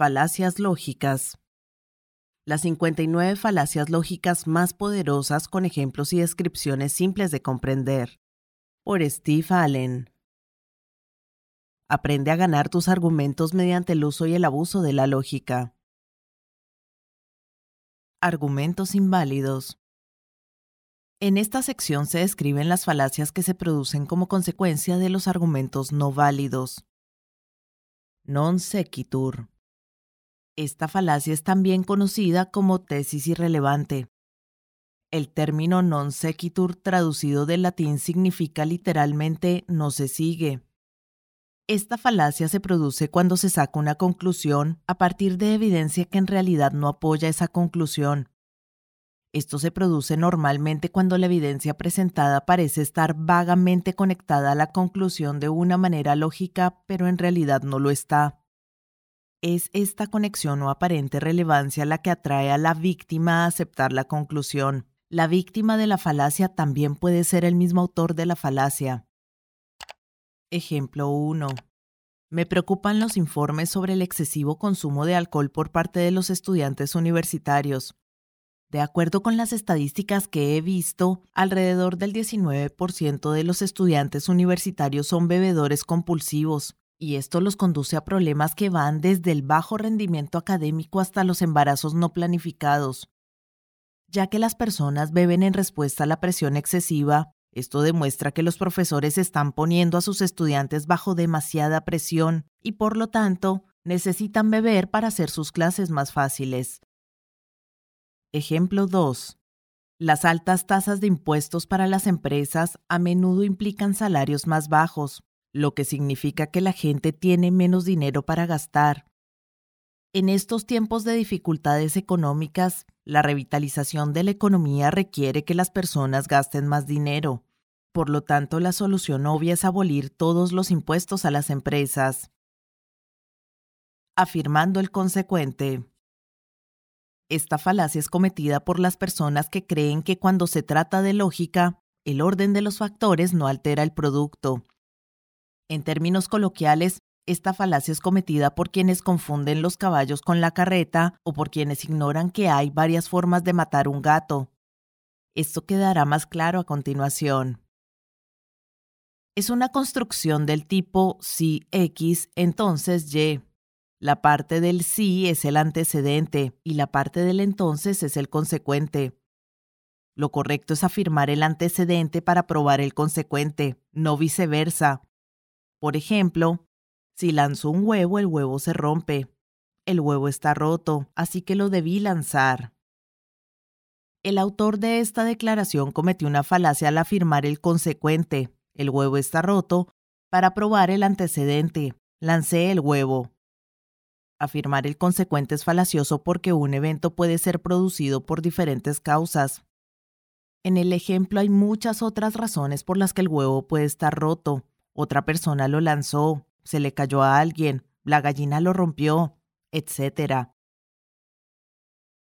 Falacias lógicas. Las 59 falacias lógicas más poderosas con ejemplos y descripciones simples de comprender. Por Steve Allen. Aprende a ganar tus argumentos mediante el uso y el abuso de la lógica. Argumentos inválidos. En esta sección se describen las falacias que se producen como consecuencia de los argumentos no válidos. Non sequitur. Esta falacia es también conocida como tesis irrelevante. El término non sequitur traducido del latín significa literalmente no se sigue. Esta falacia se produce cuando se saca una conclusión a partir de evidencia que en realidad no apoya esa conclusión. Esto se produce normalmente cuando la evidencia presentada parece estar vagamente conectada a la conclusión de una manera lógica, pero en realidad no lo está. Es esta conexión o aparente relevancia la que atrae a la víctima a aceptar la conclusión. La víctima de la falacia también puede ser el mismo autor de la falacia. Ejemplo 1. Me preocupan los informes sobre el excesivo consumo de alcohol por parte de los estudiantes universitarios. De acuerdo con las estadísticas que he visto, alrededor del 19% de los estudiantes universitarios son bebedores compulsivos, y esto los conduce a problemas que van desde el bajo rendimiento académico hasta los embarazos no planificados. Ya que las personas beben en respuesta a la presión excesiva, esto demuestra que los profesores están poniendo a sus estudiantes bajo demasiada presión y por lo tanto necesitan beber para hacer sus clases más fáciles. Ejemplo 2. Las altas tasas de impuestos para las empresas a menudo implican salarios más bajos, lo que significa que la gente tiene menos dinero para gastar. En estos tiempos de dificultades económicas, la revitalización de la economía requiere que las personas gasten más dinero. Por lo tanto, la solución obvia es abolir todos los impuestos a las empresas. Afirmando el consecuente. Esta falacia es cometida por las personas que creen que cuando se trata de lógica, el orden de los factores no altera el producto. En términos coloquiales, esta falacia es cometida por quienes confunden los caballos con la carreta o por quienes ignoran que hay varias formas de matar un gato. Esto quedará más claro a continuación. Es una construcción del tipo si X, entonces Y. La parte del sí es el antecedente y la parte del entonces es el consecuente. Lo correcto es afirmar el antecedente para probar el consecuente, no viceversa. Por ejemplo, si lanzo un huevo, el huevo se rompe. El huevo está roto, así que lo debí lanzar. El autor de esta declaración cometió una falacia al afirmar el consecuente, el huevo está roto, para probar el antecedente, lancé el huevo. Afirmar el consecuente es falacioso porque un evento puede ser producido por diferentes causas. En el ejemplo hay muchas otras razones por las que el huevo puede estar roto. Otra persona lo lanzó, se le cayó a alguien, la gallina lo rompió, etc.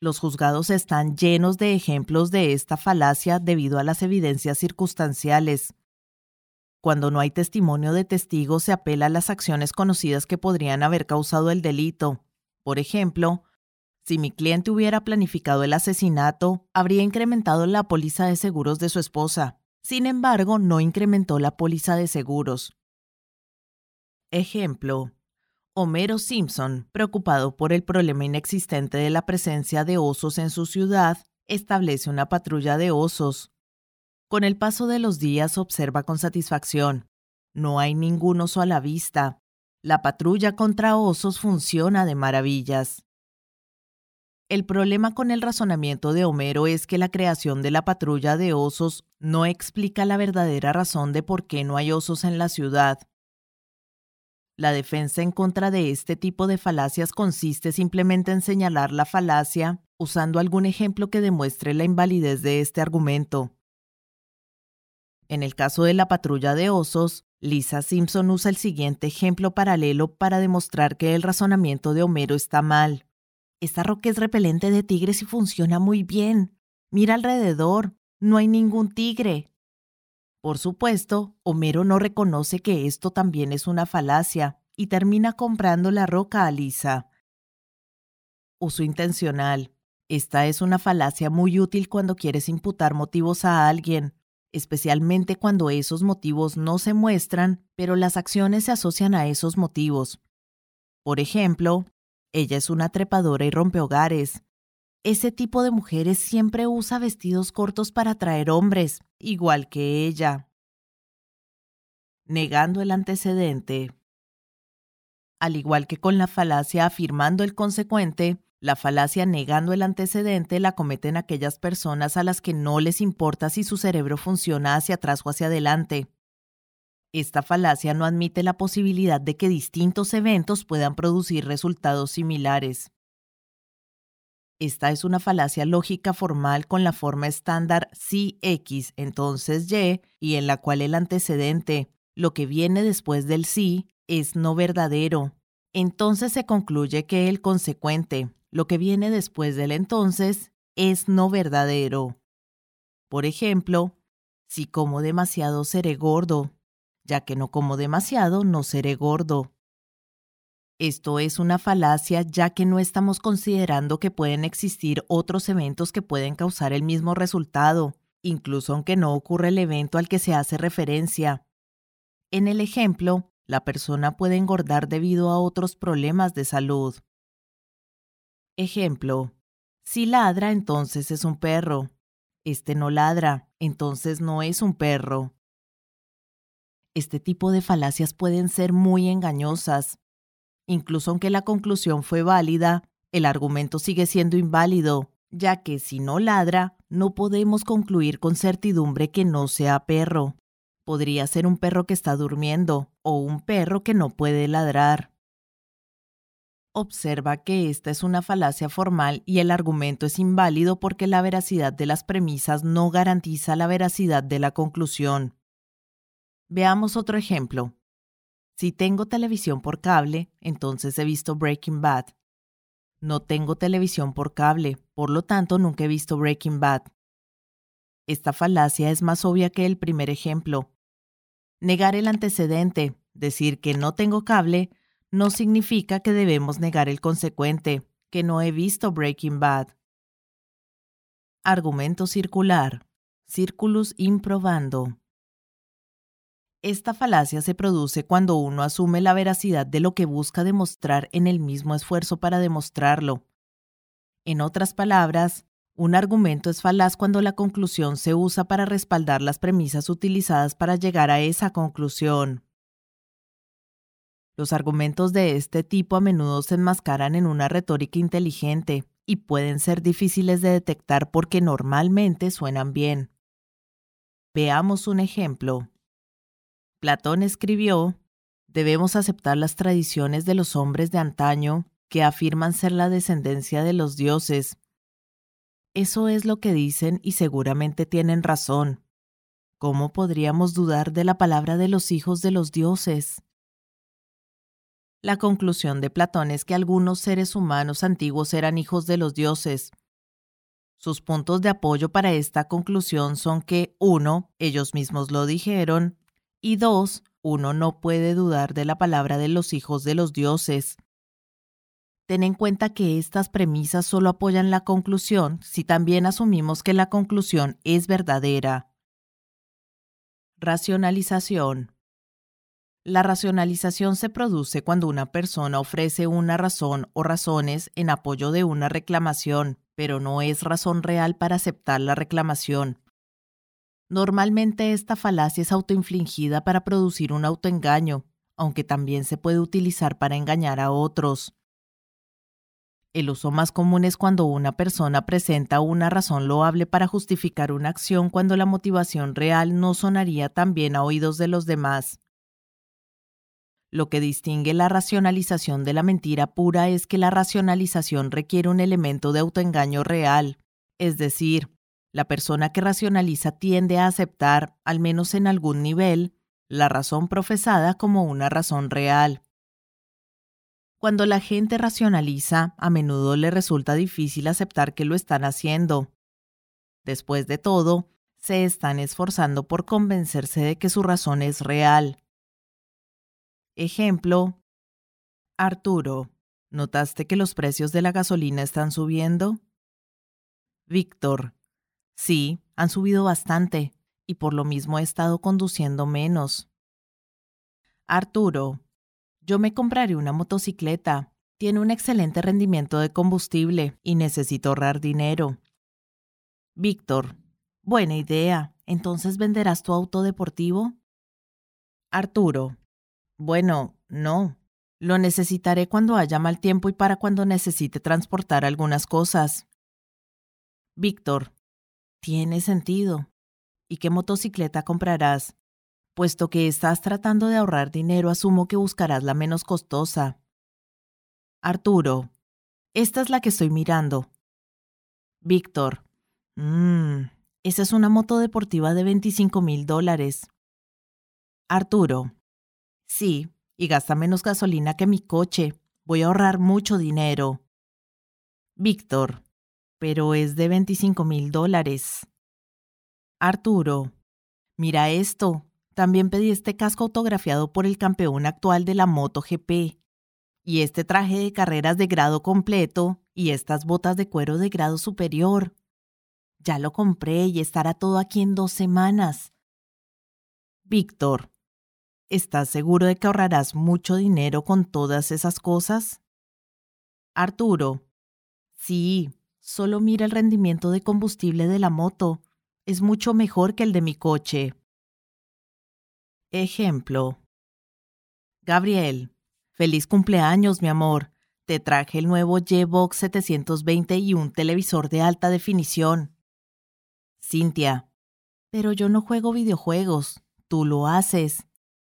Los juzgados están llenos de ejemplos de esta falacia debido a las evidencias circunstanciales. Cuando no hay testimonio de testigos, se apela a las acciones conocidas que podrían haber causado el delito. Por ejemplo, si mi cliente hubiera planificado el asesinato, habría incrementado la póliza de seguros de su esposa. Sin embargo, no incrementó la póliza de seguros. Ejemplo. Homero Simpson, preocupado por el problema inexistente de la presencia de osos en su ciudad, establece una patrulla de osos. Con el paso de los días observa con satisfacción. No hay ningún oso a la vista. La patrulla contra osos funciona de maravillas. El problema con el razonamiento de Homero es que la creación de la patrulla de osos no explica la verdadera razón de por qué no hay osos en la ciudad. La defensa en contra de este tipo de falacias consiste simplemente en señalar la falacia usando algún ejemplo que demuestre la invalidez de este argumento. En el caso de la patrulla de osos, Lisa Simpson usa el siguiente ejemplo paralelo para demostrar que el razonamiento de Homero está mal. Esta roca es repelente de tigres y funciona muy bien. Mira alrededor, no hay ningún tigre. Por supuesto, Homero no reconoce que esto también es una falacia y termina comprando la roca a Lisa. Uso intencional. Esta es una falacia muy útil cuando quieres imputar motivos a alguien, especialmente cuando esos motivos no se muestran, pero las acciones se asocian a esos motivos. Por ejemplo, ella es una trepadora y rompe hogares. Ese tipo de mujeres siempre usa vestidos cortos para atraer hombres, igual que ella. Negando el antecedente. Al igual que con la falacia afirmando el consecuente, la falacia negando el antecedente la cometen aquellas personas a las que no les importa si su cerebro funciona hacia atrás o hacia adelante. Esta falacia no admite la posibilidad de que distintos eventos puedan producir resultados similares. Esta es una falacia lógica formal con la forma estándar si X, entonces Y, y en la cual el antecedente, lo que viene después del sí, es no verdadero. Entonces se concluye que el consecuente, lo que viene después del entonces, es no verdadero. Por ejemplo, si como demasiado seré gordo, ya que no como demasiado no seré gordo. Esto es una falacia ya que no estamos considerando que pueden existir otros eventos que pueden causar el mismo resultado, incluso aunque no ocurra el evento al que se hace referencia. En el ejemplo, la persona puede engordar debido a otros problemas de salud. Ejemplo. Si ladra, entonces es un perro. Este no ladra, entonces no es un perro. Este tipo de falacias pueden ser muy engañosas. Incluso aunque la conclusión fue válida, el argumento sigue siendo inválido, ya que si no ladra, no podemos concluir con certidumbre que no sea perro. Podría ser un perro que está durmiendo o un perro que no puede ladrar. Observa que esta es una falacia formal y el argumento es inválido porque la veracidad de las premisas no garantiza la veracidad de la conclusión. Veamos otro ejemplo. Si tengo televisión por cable, entonces he visto Breaking Bad. No tengo televisión por cable, por lo tanto nunca he visto Breaking Bad. Esta falacia es más obvia que el primer ejemplo, Negar el antecedente, decir que no tengo cable, no significa que debemos negar el consecuente, que no he visto Breaking Bad. Argumento circular. Circulus improbando. Esta falacia se produce cuando uno asume la veracidad de lo que busca demostrar en el mismo esfuerzo para demostrarlo. En otras palabras, un argumento es falaz cuando la conclusión se usa para respaldar las premisas utilizadas para llegar a esa conclusión. Los argumentos de este tipo a menudo se enmascaran en una retórica inteligente y pueden ser difíciles de detectar porque normalmente suenan bien. Veamos un ejemplo. Platón escribió, debemos aceptar las tradiciones de los hombres de antaño que afirman ser la descendencia de los dioses eso es lo que dicen y seguramente tienen razón. ¿Cómo podríamos dudar de la palabra de los hijos de los dioses? La conclusión de Platón es que algunos seres humanos antiguos eran hijos de los dioses. Sus puntos de apoyo para esta conclusión son que, uno, ellos mismos lo dijeron, y dos, uno no puede dudar de la palabra de los hijos de los dioses. Ten en cuenta que estas premisas solo apoyan la conclusión si también asumimos que la conclusión es verdadera. Racionalización. La racionalización se produce cuando una persona ofrece una razón o razones en apoyo de una reclamación, pero no es razón real para aceptar la reclamación. Normalmente esta falacia es autoinfligida para producir un autoengaño, aunque también se puede utilizar para engañar a otros. El uso más común es cuando una persona presenta una razón loable para justificar una acción cuando la motivación real no sonaría tan bien a oídos de los demás. Lo que distingue la racionalización de la mentira pura es que la racionalización requiere un elemento de autoengaño real, es decir, la persona que racionaliza tiende a aceptar, al menos en algún nivel, la razón profesada como una razón real. Cuando la gente racionaliza, a menudo le resulta difícil aceptar que lo están haciendo. Después de todo, se están esforzando por convencerse de que su razón es real. Ejemplo. Arturo. ¿Notaste que los precios de la gasolina están subiendo? Víctor. Sí, han subido bastante, y por lo mismo he estado conduciendo menos. Arturo. Yo me compraré una motocicleta. Tiene un excelente rendimiento de combustible y necesito ahorrar dinero. Víctor. Buena idea. ¿Entonces venderás tu auto deportivo? Arturo. Bueno, no. Lo necesitaré cuando haya mal tiempo y para cuando necesite transportar algunas cosas. Víctor. Tiene sentido. ¿Y qué motocicleta comprarás? Puesto que estás tratando de ahorrar dinero, asumo que buscarás la menos costosa. Arturo. Esta es la que estoy mirando. Víctor. Mmm, esa es una moto deportiva de 25 mil dólares. Arturo. Sí, y gasta menos gasolina que mi coche. Voy a ahorrar mucho dinero. Víctor pero es de 25 mil dólares. Arturo, mira esto. También pedí este casco autografiado por el campeón actual de la MotoGP. Y este traje de carreras de grado completo y estas botas de cuero de grado superior. Ya lo compré y estará todo aquí en dos semanas. Víctor, ¿estás seguro de que ahorrarás mucho dinero con todas esas cosas? Arturo, sí, Solo mira el rendimiento de combustible de la moto. Es mucho mejor que el de mi coche. Ejemplo. Gabriel, feliz cumpleaños, mi amor. Te traje el nuevo G-Box 720 y un televisor de alta definición. Cintia, pero yo no juego videojuegos. Tú lo haces.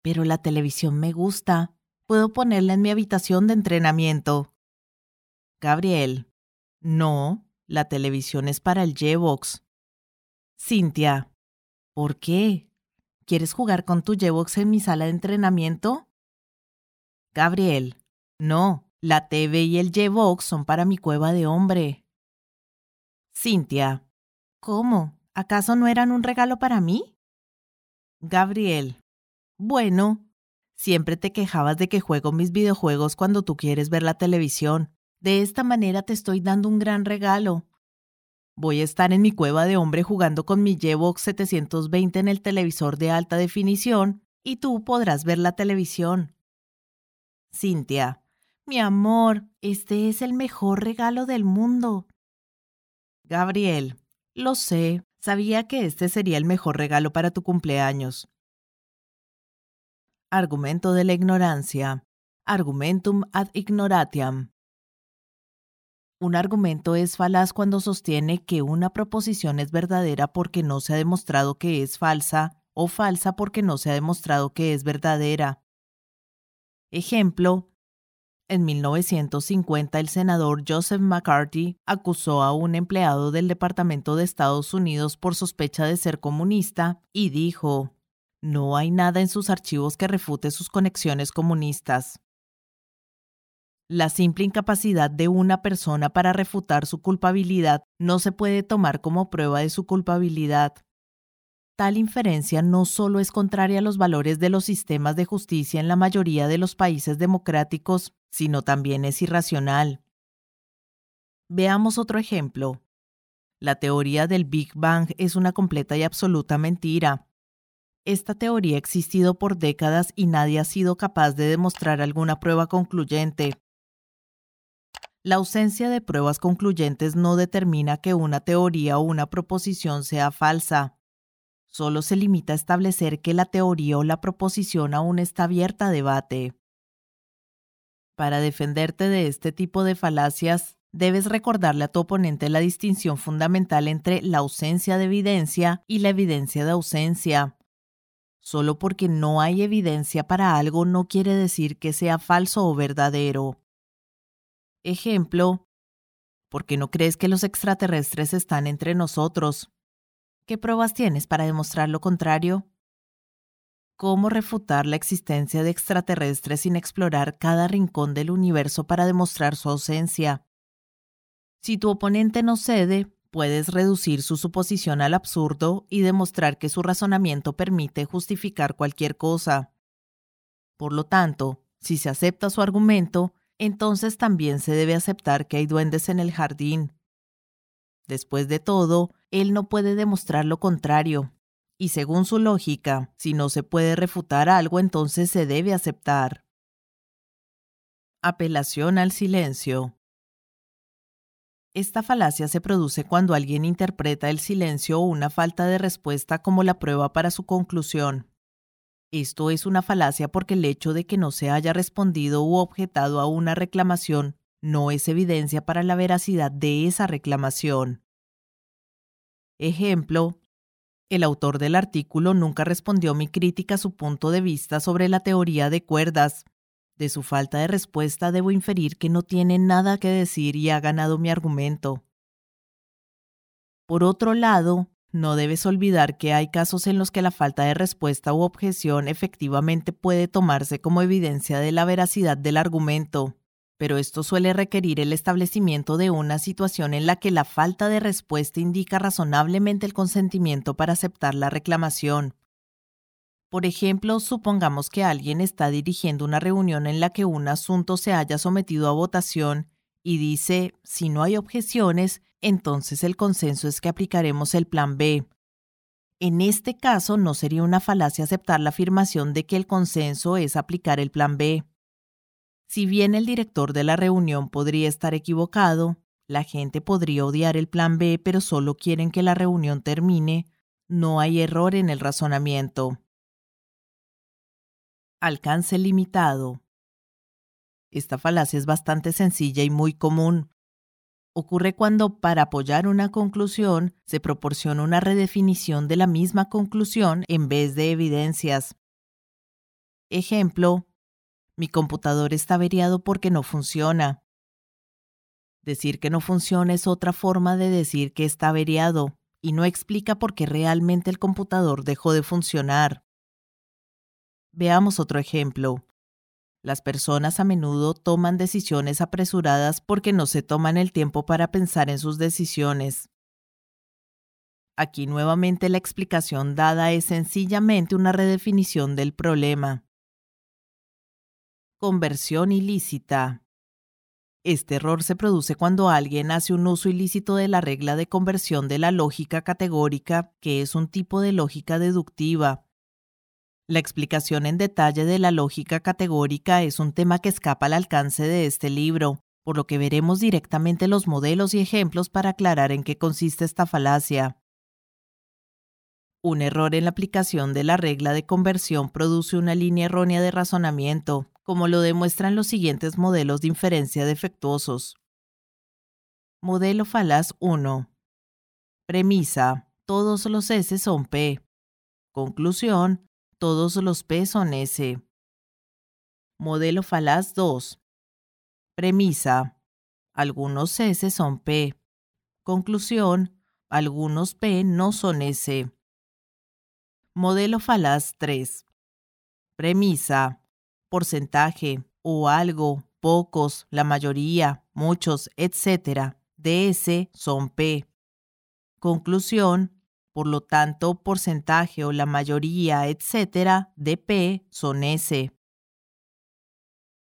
Pero la televisión me gusta. Puedo ponerla en mi habitación de entrenamiento. Gabriel, no, la televisión es para el G-Box. Cintia, ¿por qué? ¿Quieres jugar con tu G-Box en mi sala de entrenamiento? Gabriel, no, la TV y el G-Box son para mi cueva de hombre. Cintia, ¿cómo? ¿Acaso no eran un regalo para mí? Gabriel, bueno, siempre te quejabas de que juego mis videojuegos cuando tú quieres ver la televisión. De esta manera te estoy dando un gran regalo. Voy a estar en mi cueva de hombre jugando con mi G-Box 720 en el televisor de alta definición y tú podrás ver la televisión. Cintia, mi amor, este es el mejor regalo del mundo. Gabriel, lo sé, sabía que este sería el mejor regalo para tu cumpleaños. Argumento de la ignorancia. Argumentum ad ignoratiam. Un argumento es falaz cuando sostiene que una proposición es verdadera porque no se ha demostrado que es falsa o falsa porque no se ha demostrado que es verdadera. Ejemplo, en 1950 el senador Joseph McCarthy acusó a un empleado del Departamento de Estados Unidos por sospecha de ser comunista y dijo, no hay nada en sus archivos que refute sus conexiones comunistas. La simple incapacidad de una persona para refutar su culpabilidad no se puede tomar como prueba de su culpabilidad. Tal inferencia no solo es contraria a los valores de los sistemas de justicia en la mayoría de los países democráticos, sino también es irracional. Veamos otro ejemplo. La teoría del Big Bang es una completa y absoluta mentira. Esta teoría ha existido por décadas y nadie ha sido capaz de demostrar alguna prueba concluyente. La ausencia de pruebas concluyentes no determina que una teoría o una proposición sea falsa. Solo se limita a establecer que la teoría o la proposición aún está abierta a debate. Para defenderte de este tipo de falacias, debes recordarle a tu oponente la distinción fundamental entre la ausencia de evidencia y la evidencia de ausencia. Solo porque no hay evidencia para algo no quiere decir que sea falso o verdadero. Ejemplo, ¿por qué no crees que los extraterrestres están entre nosotros? ¿Qué pruebas tienes para demostrar lo contrario? ¿Cómo refutar la existencia de extraterrestres sin explorar cada rincón del universo para demostrar su ausencia? Si tu oponente no cede, puedes reducir su suposición al absurdo y demostrar que su razonamiento permite justificar cualquier cosa. Por lo tanto, si se acepta su argumento, entonces también se debe aceptar que hay duendes en el jardín. Después de todo, él no puede demostrar lo contrario, y según su lógica, si no se puede refutar algo, entonces se debe aceptar. Apelación al silencio. Esta falacia se produce cuando alguien interpreta el silencio o una falta de respuesta como la prueba para su conclusión. Esto es una falacia porque el hecho de que no se haya respondido u objetado a una reclamación no es evidencia para la veracidad de esa reclamación. Ejemplo, el autor del artículo nunca respondió mi crítica a su punto de vista sobre la teoría de cuerdas. De su falta de respuesta debo inferir que no tiene nada que decir y ha ganado mi argumento. Por otro lado, no debes olvidar que hay casos en los que la falta de respuesta u objeción efectivamente puede tomarse como evidencia de la veracidad del argumento, pero esto suele requerir el establecimiento de una situación en la que la falta de respuesta indica razonablemente el consentimiento para aceptar la reclamación. Por ejemplo, supongamos que alguien está dirigiendo una reunión en la que un asunto se haya sometido a votación y dice, si no hay objeciones, entonces el consenso es que aplicaremos el plan B. En este caso, no sería una falacia aceptar la afirmación de que el consenso es aplicar el plan B. Si bien el director de la reunión podría estar equivocado, la gente podría odiar el plan B, pero solo quieren que la reunión termine, no hay error en el razonamiento. Alcance limitado. Esta falacia es bastante sencilla y muy común. Ocurre cuando, para apoyar una conclusión, se proporciona una redefinición de la misma conclusión en vez de evidencias. Ejemplo, mi computador está averiado porque no funciona. Decir que no funciona es otra forma de decir que está averiado y no explica por qué realmente el computador dejó de funcionar. Veamos otro ejemplo. Las personas a menudo toman decisiones apresuradas porque no se toman el tiempo para pensar en sus decisiones. Aquí nuevamente la explicación dada es sencillamente una redefinición del problema. Conversión ilícita. Este error se produce cuando alguien hace un uso ilícito de la regla de conversión de la lógica categórica, que es un tipo de lógica deductiva, la explicación en detalle de la lógica categórica es un tema que escapa al alcance de este libro, por lo que veremos directamente los modelos y ejemplos para aclarar en qué consiste esta falacia. Un error en la aplicación de la regla de conversión produce una línea errónea de razonamiento, como lo demuestran los siguientes modelos de inferencia defectuosos. Modelo falaz 1. Premisa. Todos los S son P. Conclusión todos los P son S. Modelo falaz 2. Premisa. Algunos S son P. Conclusión. Algunos P no son S. Modelo falaz 3. Premisa. Porcentaje o algo, pocos, la mayoría, muchos, etc. de S son P. Conclusión. Por lo tanto, porcentaje o la mayoría, etcétera, de P son S.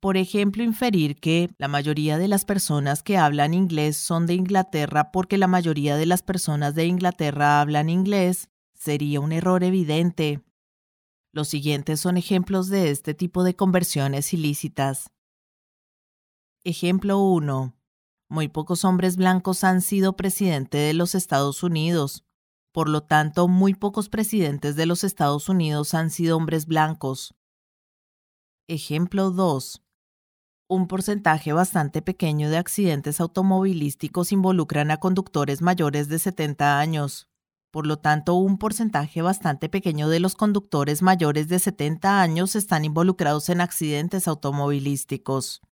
Por ejemplo, inferir que la mayoría de las personas que hablan inglés son de Inglaterra porque la mayoría de las personas de Inglaterra hablan inglés sería un error evidente. Los siguientes son ejemplos de este tipo de conversiones ilícitas. Ejemplo 1. Muy pocos hombres blancos han sido presidente de los Estados Unidos. Por lo tanto, muy pocos presidentes de los Estados Unidos han sido hombres blancos. Ejemplo 2. Un porcentaje bastante pequeño de accidentes automovilísticos involucran a conductores mayores de 70 años. Por lo tanto, un porcentaje bastante pequeño de los conductores mayores de 70 años están involucrados en accidentes automovilísticos.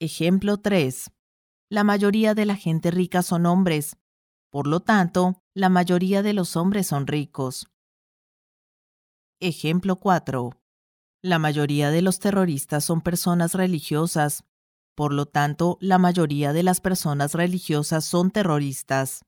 Ejemplo 3. La mayoría de la gente rica son hombres, por lo tanto, la mayoría de los hombres son ricos. Ejemplo 4. La mayoría de los terroristas son personas religiosas. Por lo tanto, la mayoría de las personas religiosas son terroristas.